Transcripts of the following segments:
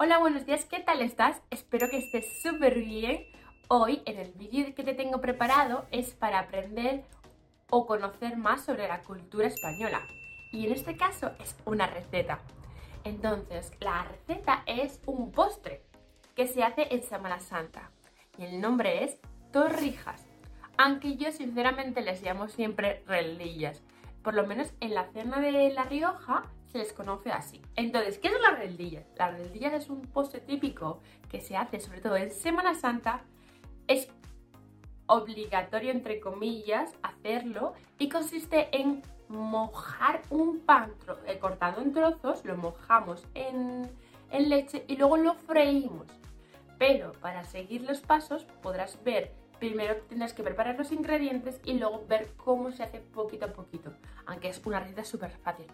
Hola, buenos días, ¿qué tal estás? Espero que estés súper bien. Hoy en el vídeo que te tengo preparado es para aprender o conocer más sobre la cultura española. Y en este caso es una receta. Entonces, la receta es un postre que se hace en Semana Santa. Y el nombre es torrijas. Aunque yo sinceramente les llamo siempre reldillas. Por lo menos en la cena de La Rioja se les conoce así. Entonces, ¿qué son las reldillas? Las reldillas es un postre típico que se hace sobre todo en Semana Santa. Es obligatorio, entre comillas, hacerlo y consiste en mojar un pan eh, cortado en trozos, lo mojamos en, en leche y luego lo freímos. Pero para seguir los pasos podrás ver primero tendrás que preparar los ingredientes y luego ver cómo se hace poquito a poquito, aunque es una receta súper fácil.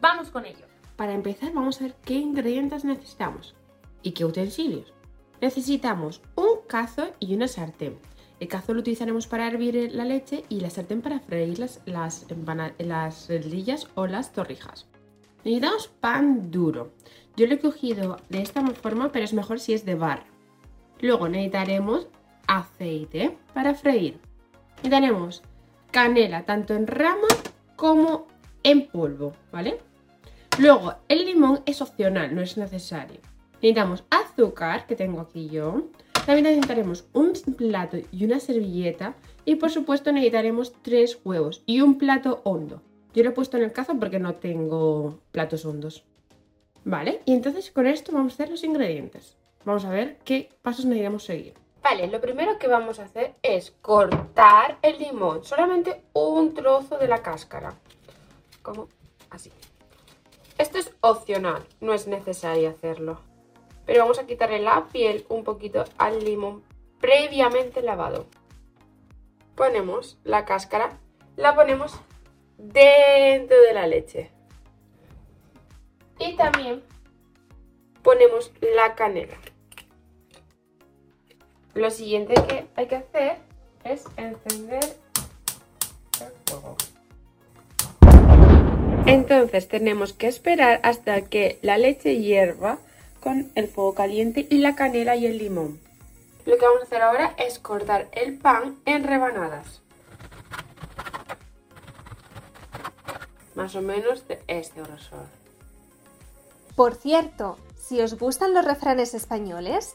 ¡Vamos con ello! Para empezar vamos a ver qué ingredientes necesitamos y qué utensilios. Necesitamos un cazo y una sartén. El cazo lo utilizaremos para hervir la leche y la sartén para freír las, las, las o las torrijas. Necesitamos pan duro. Yo lo he cogido de esta forma, pero es mejor si es de barro. Luego necesitaremos aceite para freír. Y tenemos canela tanto en rama como en polvo, ¿vale? Luego, el limón es opcional, no es necesario. Necesitamos azúcar, que tengo aquí yo. También necesitaremos un plato y una servilleta. Y por supuesto necesitaremos tres huevos y un plato hondo. Yo lo he puesto en el cazo porque no tengo platos hondos. ¿Vale? Y entonces con esto vamos a hacer los ingredientes. Vamos a ver qué pasos necesitamos seguir. Vale, lo primero que vamos a hacer es cortar el limón, solamente un trozo de la cáscara, como así. Esto es opcional, no es necesario hacerlo, pero vamos a quitarle la piel un poquito al limón previamente lavado. Ponemos la cáscara, la ponemos dentro de la leche. Y también ponemos la canela. Lo siguiente que hay que hacer es encender el fuego. Entonces tenemos que esperar hasta que la leche hierva con el fuego caliente y la canela y el limón. Lo que vamos a hacer ahora es cortar el pan en rebanadas. Más o menos de este grosor. Por cierto, si os gustan los refranes españoles,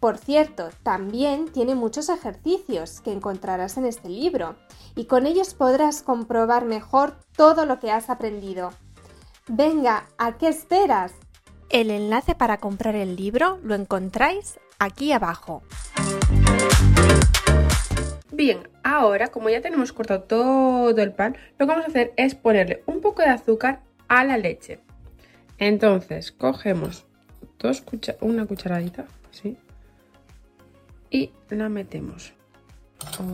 Por cierto, también tiene muchos ejercicios que encontrarás en este libro y con ellos podrás comprobar mejor todo lo que has aprendido. Venga, ¿a qué esperas? El enlace para comprar el libro lo encontráis aquí abajo. Bien, ahora como ya tenemos cortado todo el pan, lo que vamos a hacer es ponerle un poco de azúcar a la leche. Entonces, cogemos dos una cucharadita, así, y la metemos.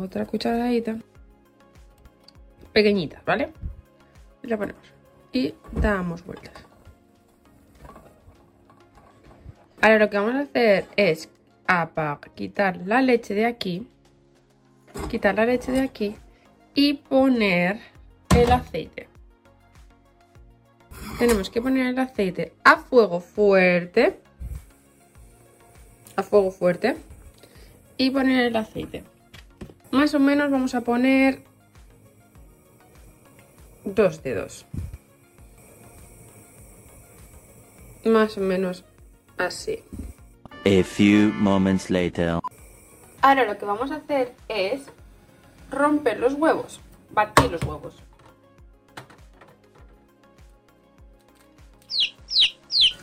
Otra cucharadita pequeñita, ¿vale? Y la ponemos y damos vueltas. Ahora lo que vamos a hacer es quitar la leche de aquí, quitar la leche de aquí y poner el aceite. Tenemos que poner el aceite a fuego fuerte, a fuego fuerte y poner el aceite. Más o menos vamos a poner dos dedos. Más o menos así. A few moments later. Ahora lo que vamos a hacer es romper los huevos, batir los huevos.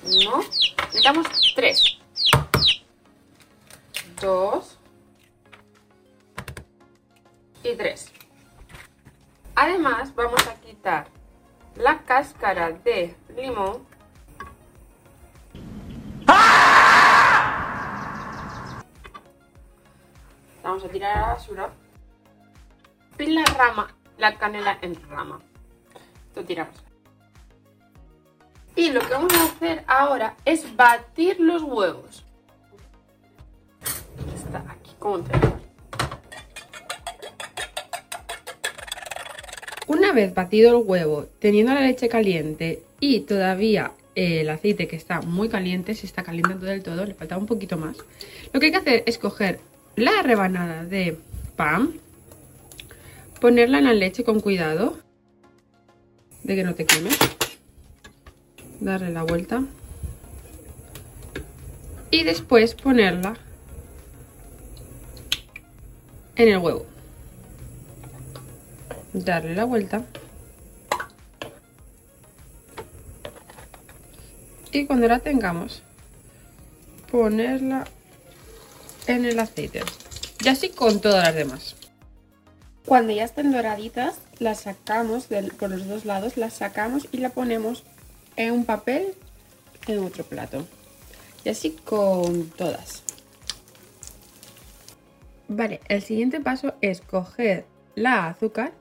Uno, necesitamos tres. Dos Además vamos a quitar la cáscara de limón. Vamos a tirar a la basura. Y la rama, la canela en rama. Lo tiramos. Y lo que vamos a hacer ahora es batir los huevos. Está aquí como un Una vez batido el huevo, teniendo la leche caliente y todavía el aceite que está muy caliente, se está calentando del todo, le falta un poquito más. Lo que hay que hacer es coger la rebanada de pan, ponerla en la leche con cuidado, de que no te queme, darle la vuelta y después ponerla en el huevo. Darle la vuelta. Y cuando la tengamos ponerla en el aceite. Y así con todas las demás. Cuando ya estén doraditas las sacamos por los dos lados las sacamos y la ponemos en un papel en otro plato. Y así con todas. Vale el siguiente paso es coger la azúcar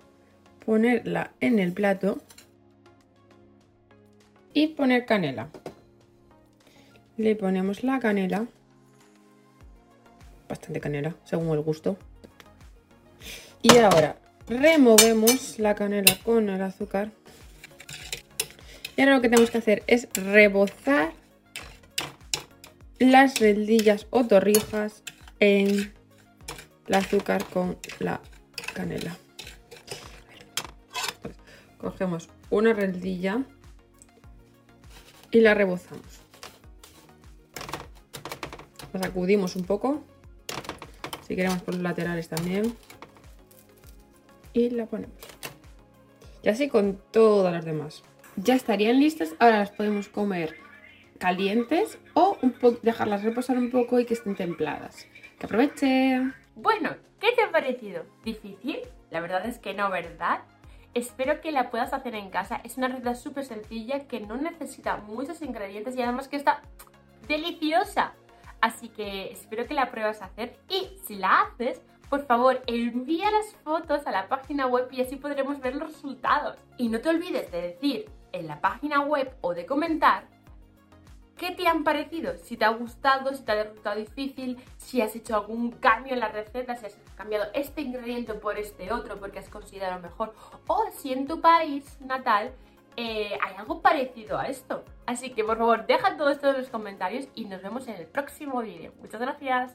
ponerla en el plato y poner canela le ponemos la canela, bastante canela, según el gusto. Y ahora removemos la canela con el azúcar. Y ahora lo que tenemos que hacer es rebozar las rendillas o torrijas en el azúcar con la canela. Cogemos una rendilla y la rebozamos la sacudimos un poco si queremos por los laterales también y la ponemos y así con todas las demás ya estarían listas ahora las podemos comer calientes o dejarlas reposar un poco y que estén templadas que aprovechen bueno ¿qué te ha parecido? ¿difícil? la verdad es que no, ¿verdad? Espero que la puedas hacer en casa. Es una receta súper sencilla que no necesita muchos ingredientes y además que está deliciosa. Así que espero que la pruebas a hacer y si la haces, por favor envía las fotos a la página web y así podremos ver los resultados. Y no te olvides de decir en la página web o de comentar qué te han parecido, si te ha gustado, si te ha resultado difícil, si has hecho algún cambio en la receta, si has cambiado este ingrediente por este otro porque has considerado mejor o si en tu país natal eh, hay algo parecido a esto. Así que por favor deja todo esto en los comentarios y nos vemos en el próximo vídeo. Muchas gracias.